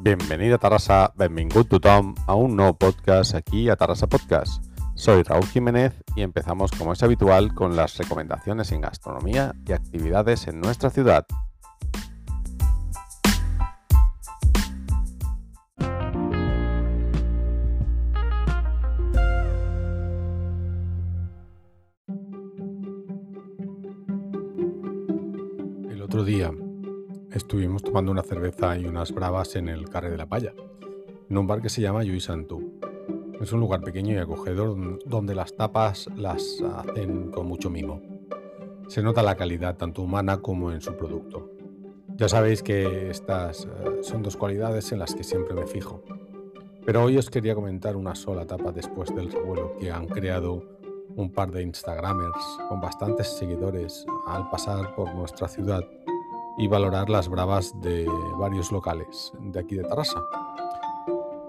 Bienvenido a Tarrasa, benvingut tothom a un nuevo podcast aquí a Tarrasa Podcast. Soy Raúl Jiménez y empezamos como es habitual con las recomendaciones en gastronomía y actividades en nuestra ciudad. Una cerveza y unas bravas en el Carre de la Palla, en un bar que se llama Lluís Santú. Es un lugar pequeño y acogedor donde las tapas las hacen con mucho mimo. Se nota la calidad tanto humana como en su producto. Ya sabéis que estas eh, son dos cualidades en las que siempre me fijo. Pero hoy os quería comentar una sola tapa después del revuelo que han creado un par de Instagramers con bastantes seguidores al pasar por nuestra ciudad y valorar las bravas de varios locales de aquí de Tarrasa.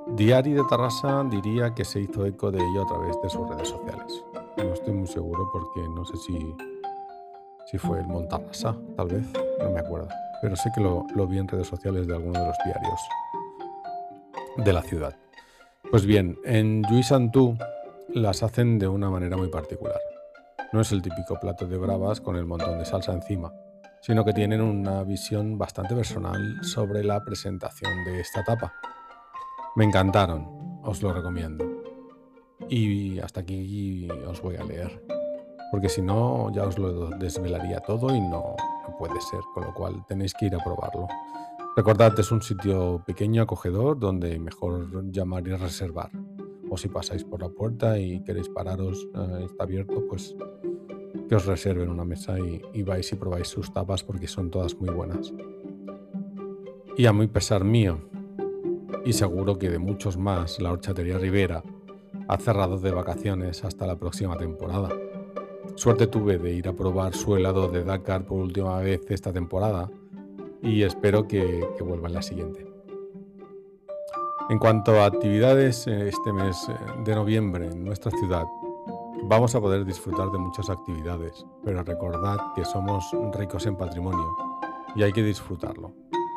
Diari de Tarrasa diría que se hizo eco de ello a través de sus redes sociales. No estoy muy seguro porque no sé si, si fue el Montarrasa, tal vez, no me acuerdo. Pero sé que lo, lo vi en redes sociales de alguno de los diarios de la ciudad. Pues bien, en Lluís Santú las hacen de una manera muy particular. No es el típico plato de bravas con el montón de salsa encima, sino que tienen una visión bastante personal sobre la presentación de esta tapa. Me encantaron, os lo recomiendo. Y hasta aquí os voy a leer, porque si no ya os lo desvelaría todo y no, no puede ser, con lo cual tenéis que ir a probarlo. Recordad, es un sitio pequeño, acogedor, donde mejor llamar y reservar. O si pasáis por la puerta y queréis pararos, eh, está abierto, pues que os reserven una mesa y, vais y probáis sus tapas porque son todas muy buenas. Y a muy pesar mío, y seguro que de muchos más, la Horchatería Rivera ha cerrado de vacaciones hasta la próxima temporada. Suerte tuve de ir a probar su helado de Dakar por última vez esta temporada y espero que, que vuelva en la siguiente. En cuanto a actividades este mes de noviembre en nuestra ciudad, vamos a poder disfrutar de muchas actividades, pero recordad que somos ricos en patrimonio y hay que disfrutarlo.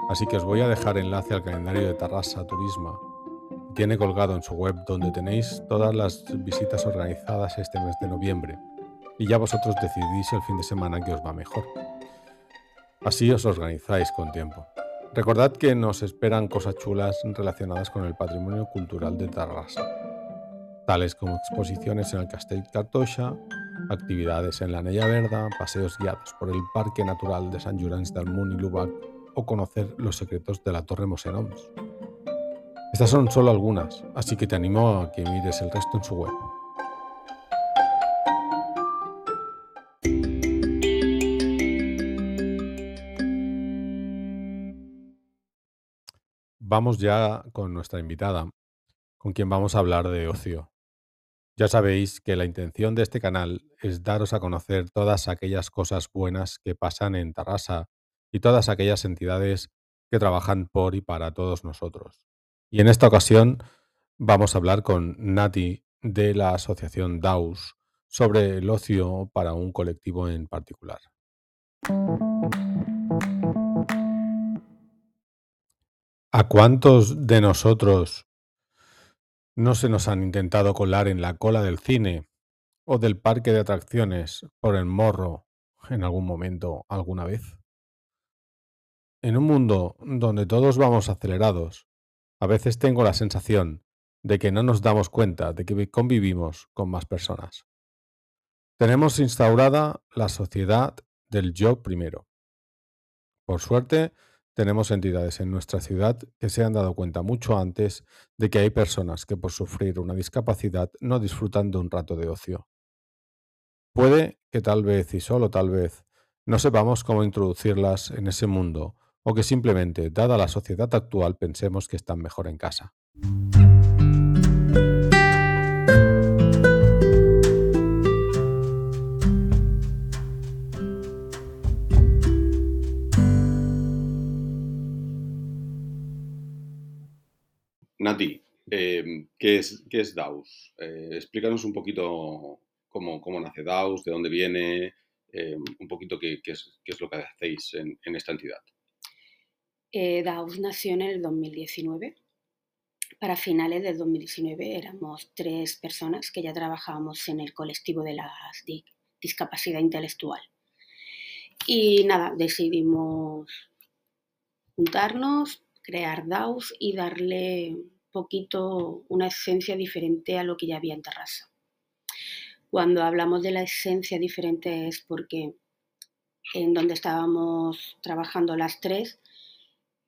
Así que os voy a dejar enlace al calendario de Tarrasa Turismo. Tiene colgado en su web donde tenéis todas las visitas organizadas este mes de noviembre y ya vosotros decidís el fin de semana que os va mejor. Así os organizáis con tiempo. Recordad que nos esperan cosas chulas relacionadas con el patrimonio cultural de Tarrasa, tales como exposiciones en el Castell Cartoixa, actividades en la Nella Verda, paseos guiados por el Parque Natural de Sant Llorenç del Munt y Lubac o conocer los secretos de la Torre Mosenoms. Estas son solo algunas, así que te animo a que mires el resto en su web. Vamos ya con nuestra invitada, con quien vamos a hablar de ocio. Ya sabéis que la intención de este canal es daros a conocer todas aquellas cosas buenas que pasan en Tarrasa y todas aquellas entidades que trabajan por y para todos nosotros. Y en esta ocasión vamos a hablar con Nati de la asociación DAUS sobre el ocio para un colectivo en particular. ¿A cuántos de nosotros no se nos han intentado colar en la cola del cine o del parque de atracciones por el morro en algún momento, alguna vez? En un mundo donde todos vamos acelerados, a veces tengo la sensación de que no nos damos cuenta de que convivimos con más personas. Tenemos instaurada la sociedad del yo primero. Por suerte, tenemos entidades en nuestra ciudad que se han dado cuenta mucho antes de que hay personas que por sufrir una discapacidad no disfrutan de un rato de ocio. Puede que tal vez y solo tal vez no sepamos cómo introducirlas en ese mundo o que simplemente, dada la sociedad actual, pensemos que están mejor en casa. Eh, ¿qué, es, ¿qué, es, DAUS? Eh, explícanos un poquito cómo, cómo, nace DAUS, de dónde viene, eh, un poquito qué, qué, es, lo que hacéis en, esta entidad. Eh, DAUS nació en el 2019. Para finales del 2019 éramos tres personas que ya trabajábamos en el colectivo de la discapacidad intelectual. Y nada, decidimos juntarnos, crear DAOs y darle poquito una esencia diferente a lo que ya había en Terrassa. Cuando hablamos de la esencia diferente es porque en donde estábamos trabajando las tres,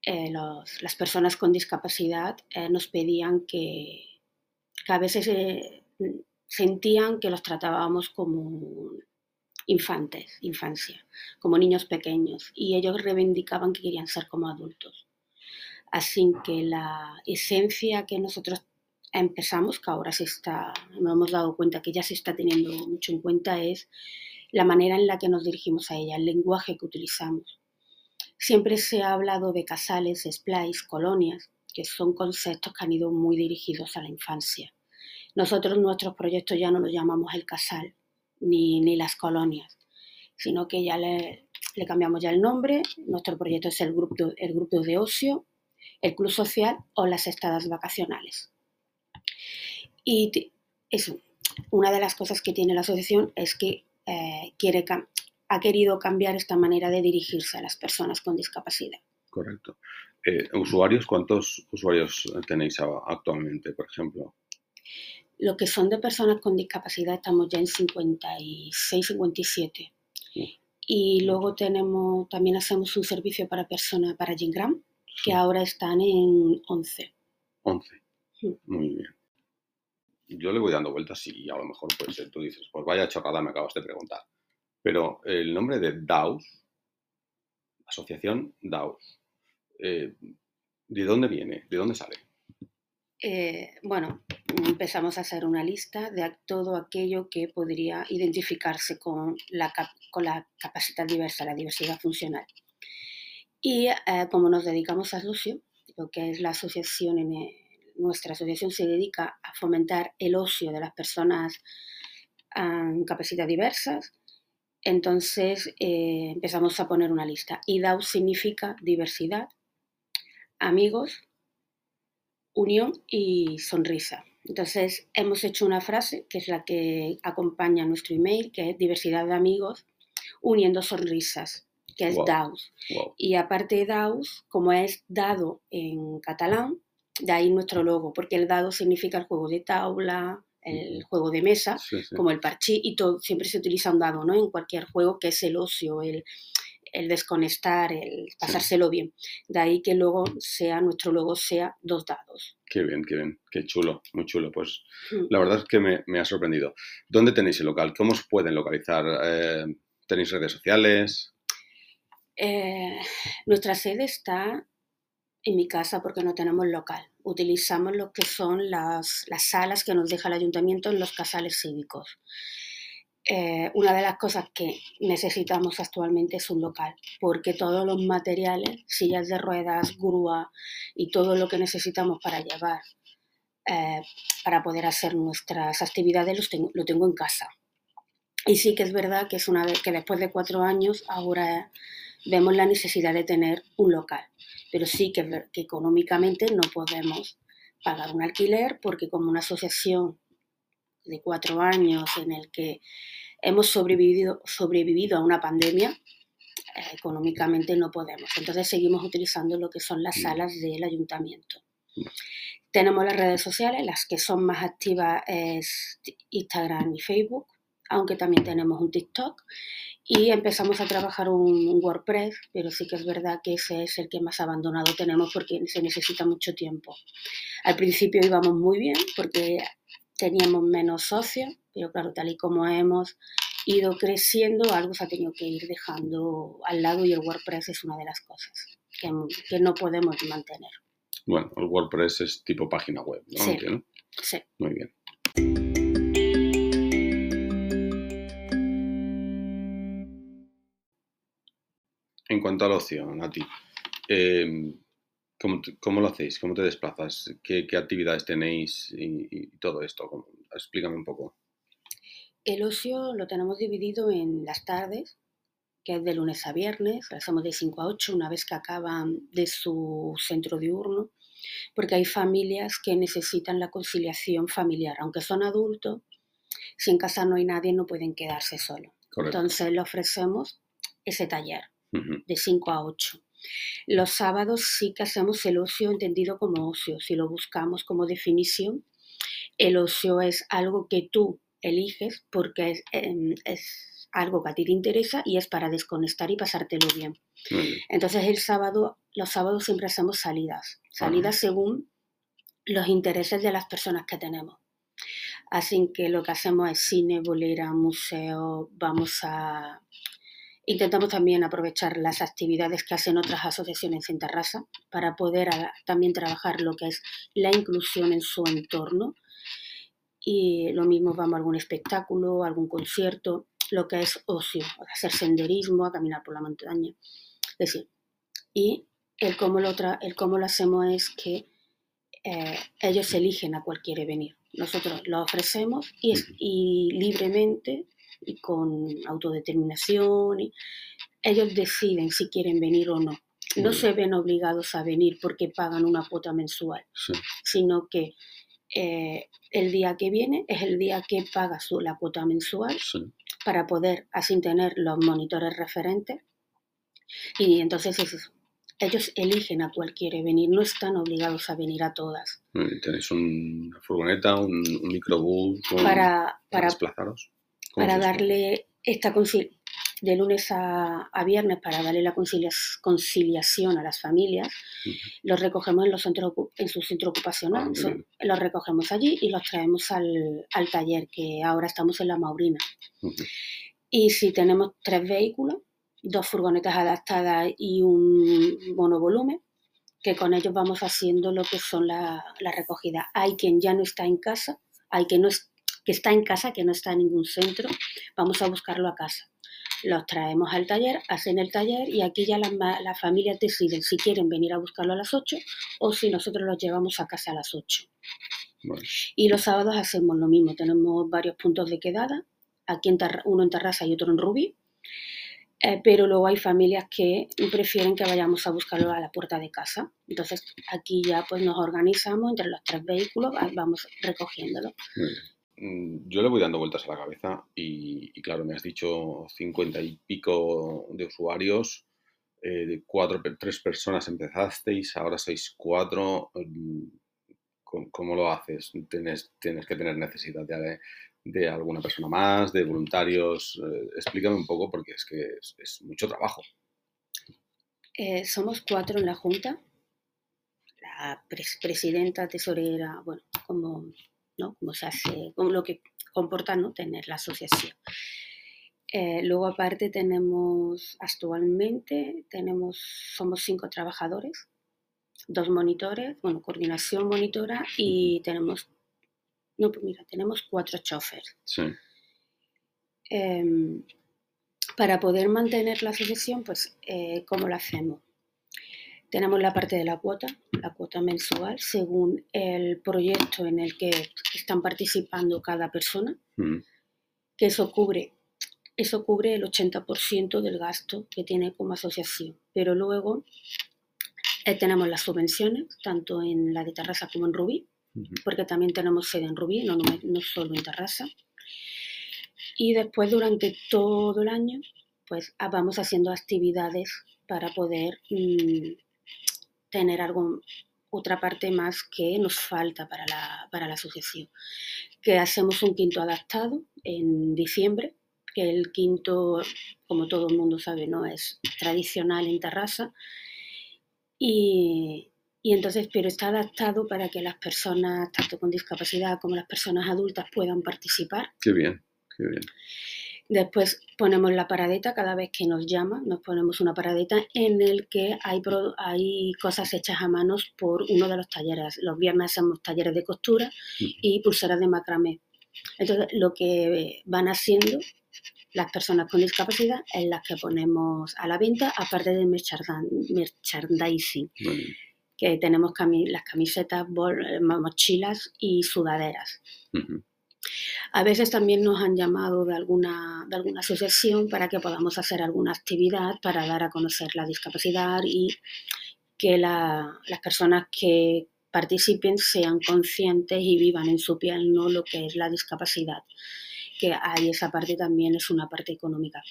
eh, las personas con discapacidad eh, nos pedían que, a veces eh, sentían que los tratábamos como infantes, infancia, como niños pequeños, y ellos reivindicaban que querían ser como adultos. Así que la esencia que nosotros empezamos, que ahora se está, nos hemos dado cuenta que ya se está teniendo mucho en cuenta, es la manera en la que nos dirigimos a ella, el lenguaje que utilizamos. Siempre se ha hablado de casales, splice, colonias, que son conceptos que han ido muy dirigidos a la infancia. Nosotros nuestros proyectos ya no los llamamos el casal ni, ni las colonias, sino que ya le, le, cambiamos ya el nombre. Nuestro proyecto es el grupo, el grupo de ocio el club social o las estadas vacacionales. Y eso, una de las cosas que tiene la asociación es que eh, quiere, ha querido cambiar esta manera de dirigirse a las personas con discapacidad. Correcto. Eh, ¿Usuarios? ¿Cuántos usuarios tenéis actualmente, por ejemplo? Lo que son de personas con discapacidad estamos ya en 56, 57. Y luego tenemos, también hacemos un servicio para personas, para Gingram, que ahora están en 11. 11. Muy bien. Yo le voy dando vueltas y a lo mejor pues tú dices, pues vaya chorrada me acabas de preguntar. Pero el nombre de DAOS, Asociación DAOS, eh, ¿de dónde viene? ¿De dónde sale? Eh, bueno, empezamos a hacer una lista de todo aquello que podría identificarse con la, con la capacidad diversa, la diversidad funcional. Y eh, como nos dedicamos a Lucio, lo que es la asociación, nuestra asociación se dedica a fomentar el ocio de las personas con capacidad diversas, entonces eh, empezamos a poner una lista. Y significa diversidad, amigos, unión y sonrisa. Entonces hemos hecho una frase que es la que acompaña nuestro email, que es diversidad de amigos uniendo sonrisas que es DAUS. Y aparte de DAUS, como es dado en catalán, de ahí nuestro logo, porque el dado significa el juego de tabla, el juego de mesa, como el parchí, y todo, siempre se utiliza un dado, ¿no? En cualquier juego que es el ocio, el, el desconectar, el pasárselo bien. De ahí que luego sea, nuestro logo sea dos dados. Qué bien, qué bien, qué chulo, muy chulo. Pues mm. la verdad es que me, me, ha sorprendido. ¿Dónde tenéis el local? ¿Cómo os pueden localizar? Eh, ¿Tenéis redes sociales? Eh, nuestra sede está en mi casa porque no tenemos local. Utilizamos lo que son las, salas que nos deja el ayuntamiento en los casales cívicos. Eh, una de las cosas que necesitamos actualmente es un local, porque todos los materiales, sillas de ruedas, grúa y todo lo que necesitamos para llevar, eh, para poder hacer nuestras actividades, lo tengo en casa. Y sí que es verdad que es una que después de cuatro años ahora vemos la necesidad de tener un local, pero sí que, que económicamente no podemos pagar un alquiler porque como una asociación de cuatro años en el que hemos sobrevivido, sobrevivido a una pandemia, eh, económicamente no podemos. Entonces seguimos utilizando lo que son las salas del ayuntamiento. Tenemos las redes sociales, las que son más activas es Instagram y Facebook aunque también tenemos un TikTok. Y empezamos a trabajar un, WordPress, pero sí que es verdad que ese es el que más abandonado tenemos porque se necesita mucho tiempo. Al principio íbamos muy bien porque teníamos menos socios, pero claro, tal y como hemos ido creciendo, algo se ha tenido que ir dejando al lado y el WordPress es una de las cosas que, que no podemos mantener. Bueno, el WordPress es tipo página web, ¿no? Sí, sí. Muy bien. En cuanto al ocio, Nati, eh, ¿cómo, lo hacéis? ¿Cómo te desplazas? ¿Qué, actividades tenéis y, todo esto? Explícame un poco. El ocio lo tenemos dividido en las tardes, que es de lunes a viernes, lo hacemos de 5 a 8 una vez que acaban de su centro diurno, porque hay familias que necesitan la conciliación familiar, aunque son adultos, si en casa no hay nadie no pueden quedarse solos. Entonces le ofrecemos ese taller de 5 a 8. Los sábados sí que hacemos el ocio entendido como ocio, si lo buscamos como definición. El ocio es algo que tú eliges porque es, em, algo que a ti te interesa y es para desconectar y pasártelo bien. Entonces el sábado, los sábados siempre hacemos salidas, salidas según los intereses de las personas que tenemos. Así que lo que hacemos es cine, bolera, museo, vamos a... Intentamos también aprovechar las actividades que hacen otras asociaciones en Terrassa para poder también trabajar lo que es la inclusión en su entorno. Y lo mismo vamos a algún espectáculo, algún concierto, lo que es ocio, hacer senderismo, a caminar por la montaña. Es decir, y el cómo lo, el cómo lo hacemos es que eh, ellos eligen a cuál quiere venir. Nosotros lo ofrecemos y, y libremente y con autodeterminación. Y ellos deciden si quieren venir o no. No se ven obligados a venir porque pagan una cuota mensual, sino que eh, el día que viene es el día que paga su, la cuota mensual para poder así tener los monitores referentes. Y entonces ellos eligen a cuál quiere venir, no están obligados a venir a todas. ¿Tenéis una furgoneta, un, microbús para, para, desplazaros? Para darle esta de lunes a, viernes para darle la conciliación a las familias, los recogemos en, los centros, en su centro ocupacional. Ah, los recogemos allí y los traemos al, taller, que ahora estamos en La Maurina. Y si tenemos tres vehículos, dos furgonetas adaptadas y un monovolumen, que con ellos vamos haciendo lo que son la, la recogida. Hay quien ya no está en casa, hay quien no que está en casa, que no está en ningún centro, vamos a buscarlo a casa los traemos al taller, hacen el taller y aquí ya las, familias deciden si quieren venir a buscarlo a las 8 o si nosotros los llevamos a casa a las 8. Y los sábados hacemos lo mismo, tenemos varios puntos de quedada, aquí en uno en Terraza y otro en Rubí, eh, pero luego hay familias que prefieren que vayamos a buscarlo a la puerta de casa. Entonces aquí ya pues nos organizamos entre los tres vehículos, vamos recogiéndolo. Yo le voy dando vueltas a la cabeza y, claro, me has dicho cincuenta y pico de usuarios, eh, de cuatro, tres personas empezasteis, ahora sois cuatro. Mm, ¿Cómo, lo haces? ¿Tienes, que tener necesidad de, alguna persona más, de voluntarios? Eh, explícame un poco porque es que es, mucho trabajo. Eh, somos cuatro en la Junta. La presidenta, tesorera, bueno, como ¿no? Como se hace, como lo que comporta ¿no? tener la asociación. Eh, luego aparte tenemos actualmente, tenemos, somos cinco trabajadores, dos monitores, bueno, coordinación monitora y tenemos, no, pues mira, tenemos cuatro choferes. Sí. Em, para poder mantener la asociación, pues, eh, ¿cómo lo hacemos? Tenemos la parte de la cuota, la cuota mensual, según el proyecto en el que están participando cada persona, mm. que eso cubre, eso cubre el 80% del gasto que tiene como asociación. Pero luego eh, tenemos las subvenciones, tanto en la de Terrassa como en Rubí, porque también tenemos sede en Rubí, no, no, solo en Terrassa. Y después, durante todo el año, pues ah, vamos haciendo actividades para poder mm, tener algo, otra parte más que nos falta para la, para la asociación. Que hacemos un quinto adaptado en diciembre, que el quinto, como todo el mundo sabe, no es tradicional en Terrassa. Y, y entonces, pero está adaptado para que las personas, tanto con discapacidad como las personas adultas, puedan participar. Qué bien, qué bien. Después ponemos la paradeta cada vez que nos llama, nos ponemos una paradeta en el que hay, hay cosas hechas a manos por uno de los talleres. Los viernes hacemos talleres de costura y pulseras de macramé. Entonces, lo que van haciendo las personas con discapacidad es las que ponemos a la venta, aparte de merchandising, que tenemos las camisetas, mochilas y sudaderas. A veces también nos han llamado de alguna, de alguna asociación para que podamos hacer alguna actividad para dar a conocer la discapacidad y que las personas que participen sean conscientes y vivan en su piel no lo que es la discapacidad que hay esa parte también es una parte económica.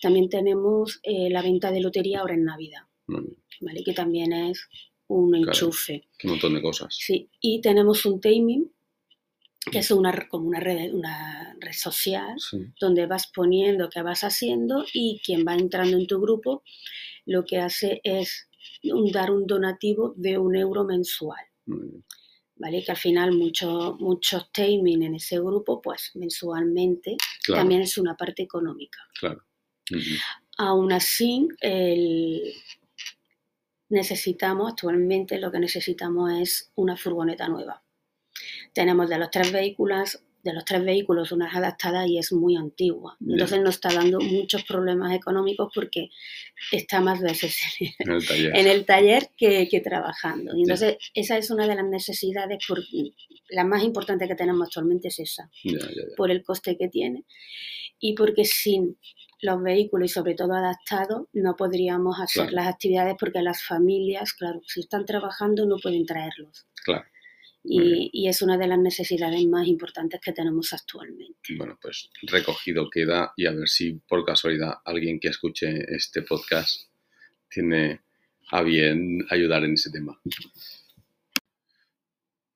También tenemos eh, la venta de lotería ahora en Navidad, ¿vale? que también es un enchufe. un montón de cosas. Sí, y tenemos un taming, que es una, como una red, una red social, donde vas poniendo qué vas haciendo y quien va entrando en tu grupo lo que hace es dar un donativo de un euro mensual. ¿Vale? Que al final muchos muchos taming en ese grupo, pues mensualmente también es una parte económica. Claro. Aún así, necesitamos, actualmente lo que necesitamos es una furgoneta nueva. Tenemos de los tres vehículos de los tres vehículos, una es adaptada y es muy antigua. Entonces nos está dando muchos problemas económicos porque está más veces en el taller, que, trabajando. Y entonces esa es una de las necesidades, por, la más importante que tenemos actualmente es esa, por el coste que tiene y porque sin los vehículos y sobre todo adaptados no podríamos hacer las actividades porque las familias, claro, si están trabajando no pueden traerlos. Claro. Y, es una de las necesidades más importantes que tenemos actualmente. Bueno, pues recogido queda y a ver si por casualidad alguien que escuche este podcast tiene a bien ayudar en ese tema.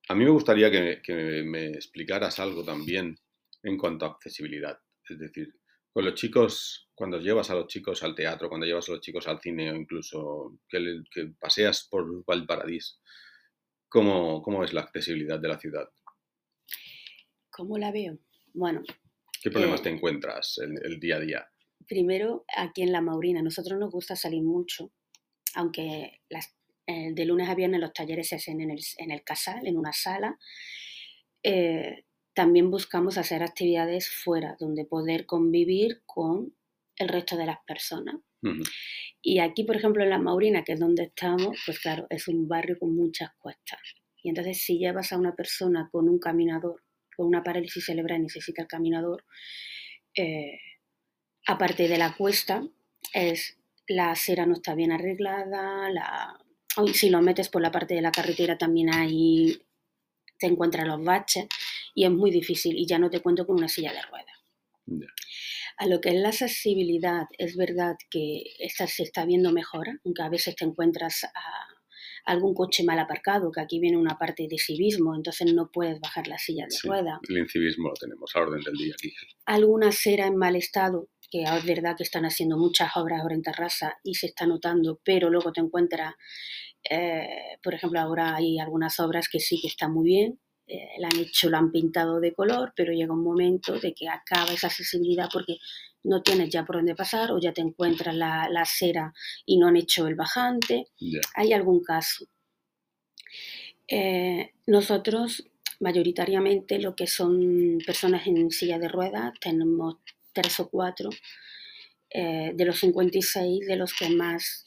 A mí me gustaría que, que me explicaras algo también en cuanto a accesibilidad. Es decir, con los chicos, cuando llevas a los chicos al teatro, cuando llevas a los chicos al cine o incluso que, que paseas por Valparaíso, ¿Cómo, es la accesibilidad de la ciudad? ¿Cómo la veo? Bueno. ¿Qué problemas te eh, encuentras en el día a día? Primero, aquí en La Maurina, nosotros nos gusta salir mucho, aunque de lunes a viernes los talleres se hacen en el, casal, en una sala. Eh, también buscamos hacer actividades fuera, donde poder convivir con el resto de las personas. Y aquí, por ejemplo, en La Maurina, que es donde estamos, pues claro, es un barrio con muchas cuestas. Y entonces si llevas a una persona con un caminador, con una parálisis cerebral necesita el caminador, eh, aparte de la cuesta, es la acera no está bien arreglada, la, si lo metes por la parte de la carretera también ahí te encuentras los baches y es muy difícil y ya no te cuento con una silla de ruedas. A lo que es la accesibilidad, es verdad que esta se está viendo mejor, aunque a veces te encuentras a algún coche mal aparcado, que aquí viene una parte de civismo, entonces no puedes bajar la silla de rueda. El incivismo lo tenemos a orden del día aquí. Alguna acera en mal estado, que es verdad que están haciendo muchas obras ahora en Terraza y se está notando, pero luego te encuentras, eh, por ejemplo, ahora hay algunas obras que sí que están muy bien, eh, la han hecho, lo han pintado de color, pero llega un momento de que acaba esa accesibilidad porque no tienes ya por dónde pasar o ya te encuentras la, la acera y no han hecho el bajante. Hay algún caso. Eh, nosotros, mayoritariamente, lo que son personas en silla de ruedas, tenemos tres o cuatro. Eh, de los 56, de los que más,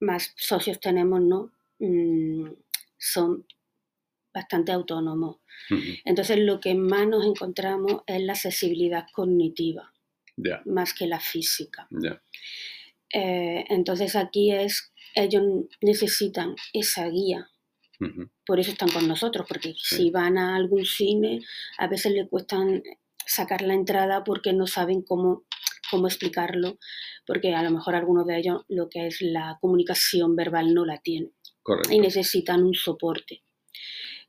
más socios tenemos, ¿no? Mm, son bastante autónomo. Entonces lo que más nos encontramos es la accesibilidad cognitiva, más que la física. Eh, entonces aquí es, ellos necesitan esa guía. Por eso están con nosotros, porque si van a algún cine, a veces le cuestan sacar la entrada porque no saben cómo, cómo explicarlo, porque a lo mejor algunos de ellos lo que es la comunicación verbal no la tienen. Y necesitan un soporte.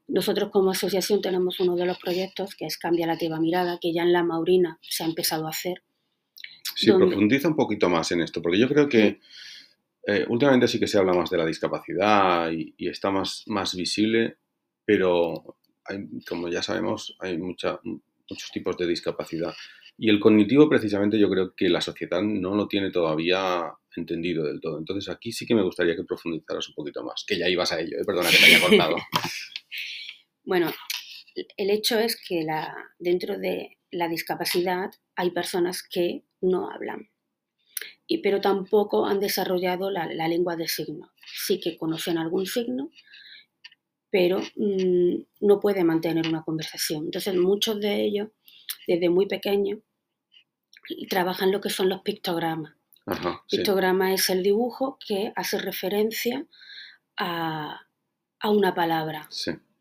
Nosotros como asociación tenemos uno de los proyectos que es Cambia la Teva Mirada, que ya en la Maurina se ha empezado a hacer. Sí, profundiza un poquito más en esto, porque yo creo que eh, últimamente sí que se habla más de la discapacidad y, está más, más visible, pero como ya sabemos, hay mucha, muchos tipos de discapacidad. Y el cognitivo, precisamente, yo creo que la sociedad no lo tiene todavía entendido del todo. Entonces, aquí sí que me gustaría que profundizaras un poquito más, que ya ibas a ello, ¿eh? perdona que te haya cortado. Bueno, el hecho es que la, dentro de la discapacidad hay personas que no hablan, y, pero tampoco han desarrollado la, lengua de signos. Sí que conocen algún signo, pero mm, no puede mantener una conversación. Entonces, muchos de ellos, desde muy pequeños, trabajan lo que son los pictogramas. Pictograma es el dibujo que hace referencia a, una palabra.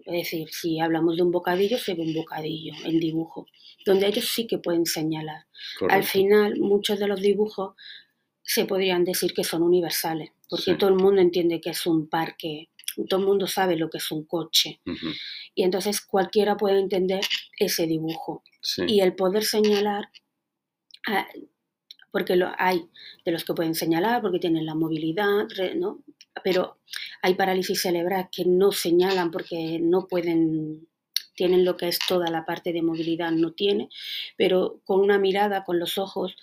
Es decir, si hablamos de un bocadillo, se ve un bocadillo en dibujo, donde ellos sí que pueden señalar. Al final, muchos de los dibujos se podrían decir que son universales, porque todo el mundo entiende que es un parque, todo el mundo sabe lo que es un coche. Y entonces cualquiera puede entender ese dibujo. Y el poder señalar, ah, porque lo hay de los que pueden señalar, porque tienen la movilidad, ¿no? Pero hay parálisis cerebral que no señalan porque no pueden tienen lo que es toda la parte de movilidad, no tiene, pero con una mirada, con los ojos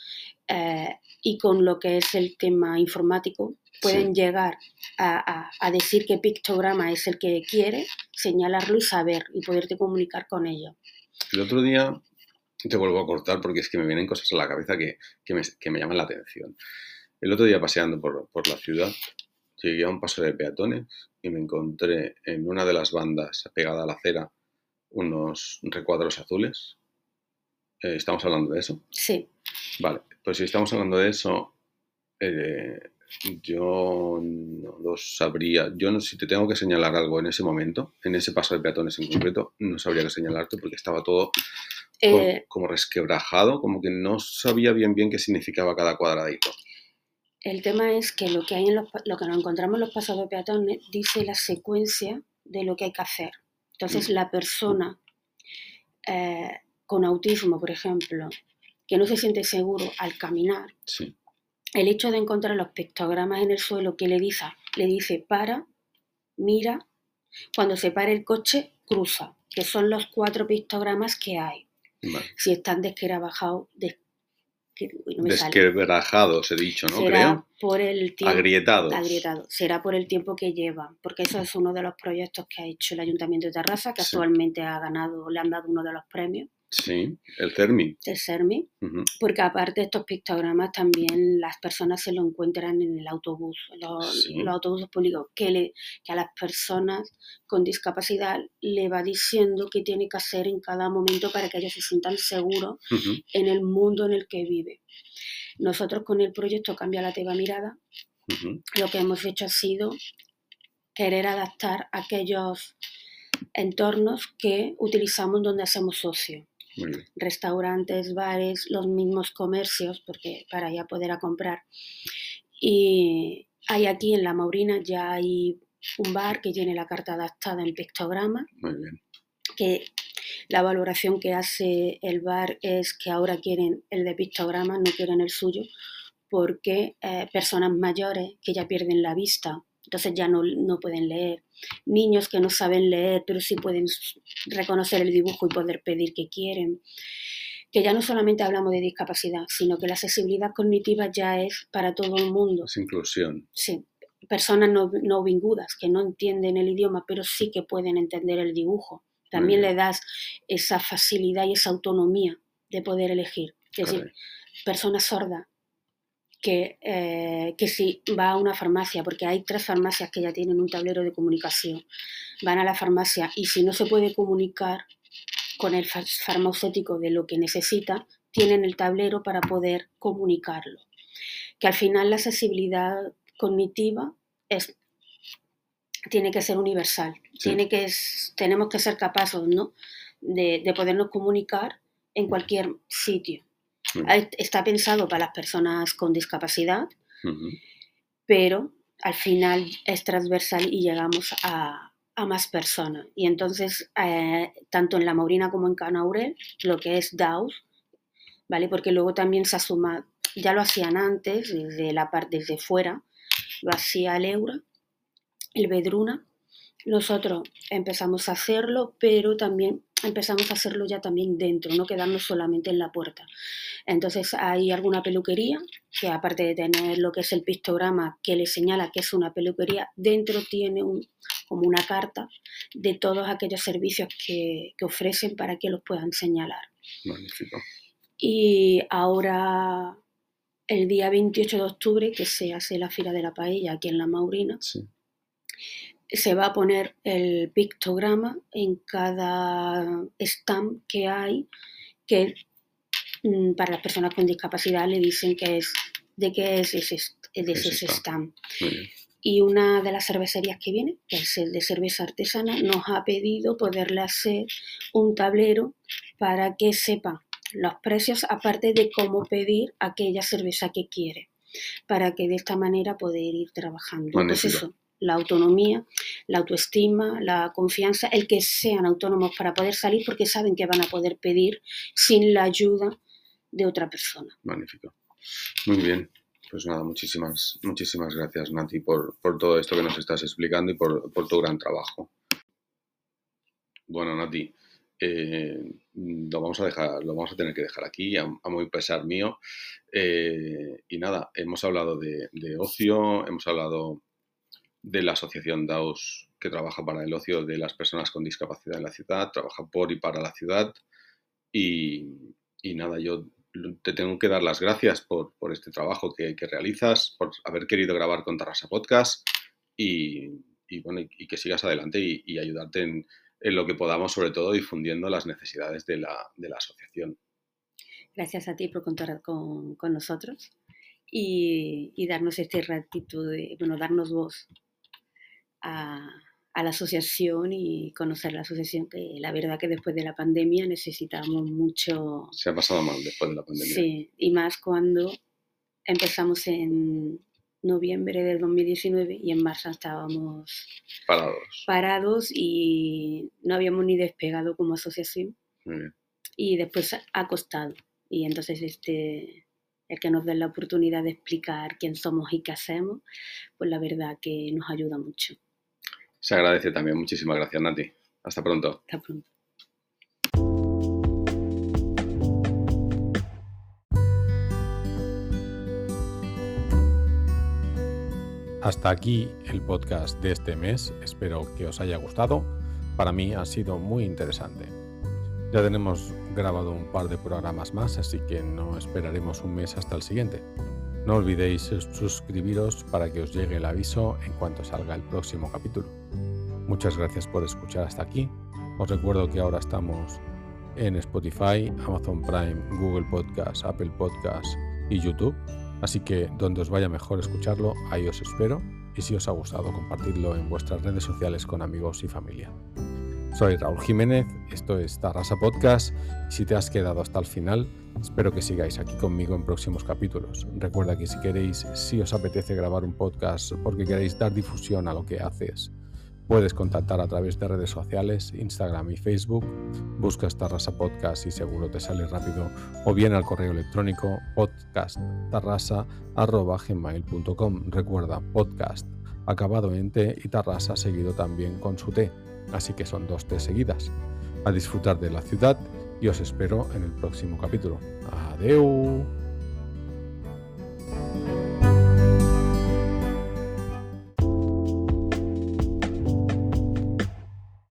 eh, y con lo que es el tema informático, pueden llegar a, decir que pictograma es el que quiere, señalarlo y saber y poderte comunicar con ello. El otro día te vuelvo a cortar porque es que me vienen cosas a la cabeza que, me, llaman la atención. El otro día paseando por, por la ciudad, llegué a un paso de peatones y me encontré en una de las bandas pegada a la acera unos recuadros azules. Eh, ¿Estamos hablando de eso? Sí. Vale, pues si estamos hablando de eso, eh, yo no lo sabría. Yo no, si te tengo que señalar algo en ese momento, en ese paso de peatones en concreto, no sabría qué señalarte porque estaba todo eh, como, resquebrajado, como que no sabía bien bien qué significaba cada cuadradito. El tema es que lo que hay en lo que nos encontramos en los pasos de peatones dice la secuencia de lo que hay que hacer. Entonces, mm. la persona eh, con autismo, por ejemplo, que no se siente seguro al caminar, el hecho de encontrar los pictogramas en el suelo que le dice, le dice para, mira, cuando se para el coche, cruza, que son los cuatro pictogramas que hay. Si están desquerabajados, des, Desquebrajados, he dicho, ¿no? Será por el tiempo. Agrietados. Agrietado. Será por el tiempo que lleva, porque eso es uno de los proyectos que ha hecho el Ayuntamiento de Terraza, que actualmente ha ganado, le han dado uno de los premios. Sí, el CERMI. El CERMI, porque aparte de estos pictogramas también las personas se lo encuentran en el autobús, los, autobuses públicos, que, le, que a las personas con discapacidad le va diciendo qué tiene que hacer en cada momento para que ellos se sientan seguros en el mundo en el que vive. Nosotros con el proyecto Cambia la Teba Mirada, lo que hemos hecho ha sido querer adaptar aquellos entornos que utilizamos donde hacemos socio restaurantes, bares, los mismos comercios, porque para ya poder a comprar. Y hay aquí en La Maurina ya hay un bar que tiene la carta adaptada en pictograma. Que la valoración que hace el bar es que ahora quieren el de pictograma, no quieren el suyo, porque eh, personas mayores que ya pierden la vista entonces ya no, pueden leer. Niños que no saben leer, pero sí pueden reconocer el dibujo y poder pedir que quieren. Que ya no solamente hablamos de discapacidad, sino que la accesibilidad cognitiva ya es para todo el mundo. Es inclusión. Sí. Personas no, no vingudas, que no entienden el idioma, pero sí que pueden entender el dibujo. También le das esa facilidad y esa autonomía de poder elegir. Es decir, personas sordas que, eh, que, si va a una farmacia, porque hay tres farmacias que ya tienen un tablero de comunicación, van a la farmacia y si no se puede comunicar con el farmacéutico de lo que necesita, tienen el tablero para poder comunicarlo. Que al final la accesibilidad cognitiva es, tiene que ser universal, tiene que, tenemos que ser capaces ¿no? de, de podernos comunicar en cualquier sitio. Está pensado para las personas con discapacidad, pero al final es transversal y llegamos a, más personas. Y entonces, eh, tanto en La Maurina como en Canaurel, lo que es DAOS, ¿vale? Porque luego también se asuma, ya lo hacían antes, desde la parte desde fuera, lo hacía el Eura, el Bedruna. Nosotros empezamos a hacerlo, pero también empezamos a hacerlo ya también dentro, no quedarnos solamente en la puerta. Entonces hay alguna peluquería que aparte de tener lo que es el pictograma que le señala que es una peluquería, dentro tiene un, como una carta de todos aquellos servicios que, ofrecen para que los puedan señalar. Magnífico. Y ahora, el día 28 de octubre, que se hace la Fira de la Paella aquí en La Maurina, se va a poner el pictograma en cada stamp que hay, que mm, para las personas con discapacidad le dicen que es de qué es ese, ese stamp. Y una de las cervecerías que viene, que es el de cerveza artesana, nos ha pedido poderle hacer un tablero para que sepan los precios, aparte de cómo pedir aquella cerveza que quiere, para que de esta manera poder ir trabajando. Eso, la autonomía, la autoestima, la confianza, el que sean autónomos para poder salir porque saben que van a poder pedir sin la ayuda de otra persona. Magnífico. Muy bien. Pues nada, muchísimas, muchísimas gracias Nati por, todo esto que nos estás explicando y por, tu gran trabajo. Bueno, Nati, eh, lo vamos a dejar, lo vamos a tener que dejar aquí, a, muy pesar mío. Eh, y nada, hemos hablado de, ocio, hemos hablado de la asociación DAOS que trabaja para el ocio de las personas con discapacidad en la ciudad, trabaja por y para la ciudad. Y, y nada, yo te tengo que dar las gracias por, este trabajo que, realizas, por haber querido grabar con Tarrasa Podcast y, bueno, y, que sigas adelante y, ayudarte en, lo que podamos, sobre todo difundiendo las necesidades de la, asociación. Gracias a ti por contar con, nosotros y, darnos este ratito de, bueno, darnos voz a, a la asociación y conocer la asociación, que la verdad que después de la pandemia necesitamos mucho... Se ha pasado mal después de la pandemia. Sí, y más cuando empezamos en noviembre del 2019 y en marzo estábamos parados. parados y no habíamos ni despegado como asociación. Y después ha costado. Y entonces este, el que nos den la oportunidad de explicar quién somos y qué hacemos, pues la verdad que nos ayuda mucho. Se agradece también. Muchísimas gracias, Nati. Hasta pronto. Hasta pronto. Hasta aquí el podcast de este mes. Espero que os haya gustado. Para mí ha sido muy interesante. Ya tenemos grabado un par de programas más, así que no esperaremos un mes hasta el siguiente. No olvidéis suscribiros para que os llegue el aviso en cuanto salga el próximo capítulo. Muchas gracias por escuchar hasta aquí. Os recuerdo que ahora estamos en Spotify, Amazon Prime, Google Podcast, Apple Podcast y YouTube. Así que donde os vaya mejor escucharlo, ahí os espero. Y si os ha gustado, compartidlo en vuestras redes sociales con amigos y familia. Soy Raúl Jiménez, esto es Tarrasa Podcast. Si te has quedado hasta el final, espero que sigáis aquí conmigo en próximos capítulos. Recuerda que si queréis, si os apetece grabar un podcast porque queréis dar difusión a lo que haces, puedes contactar a través de redes sociales, Instagram y Facebook. Buscas Tarrasa Podcast y seguro te sale rápido. O bien al correo electrónico podcasttarrasa.gmail.com. Recuerda, podcast acabado en T y Tarrasa seguido también con su T así que son dos T seguidas. A disfrutar de la ciudad y os espero en el próximo capítulo. Adeu.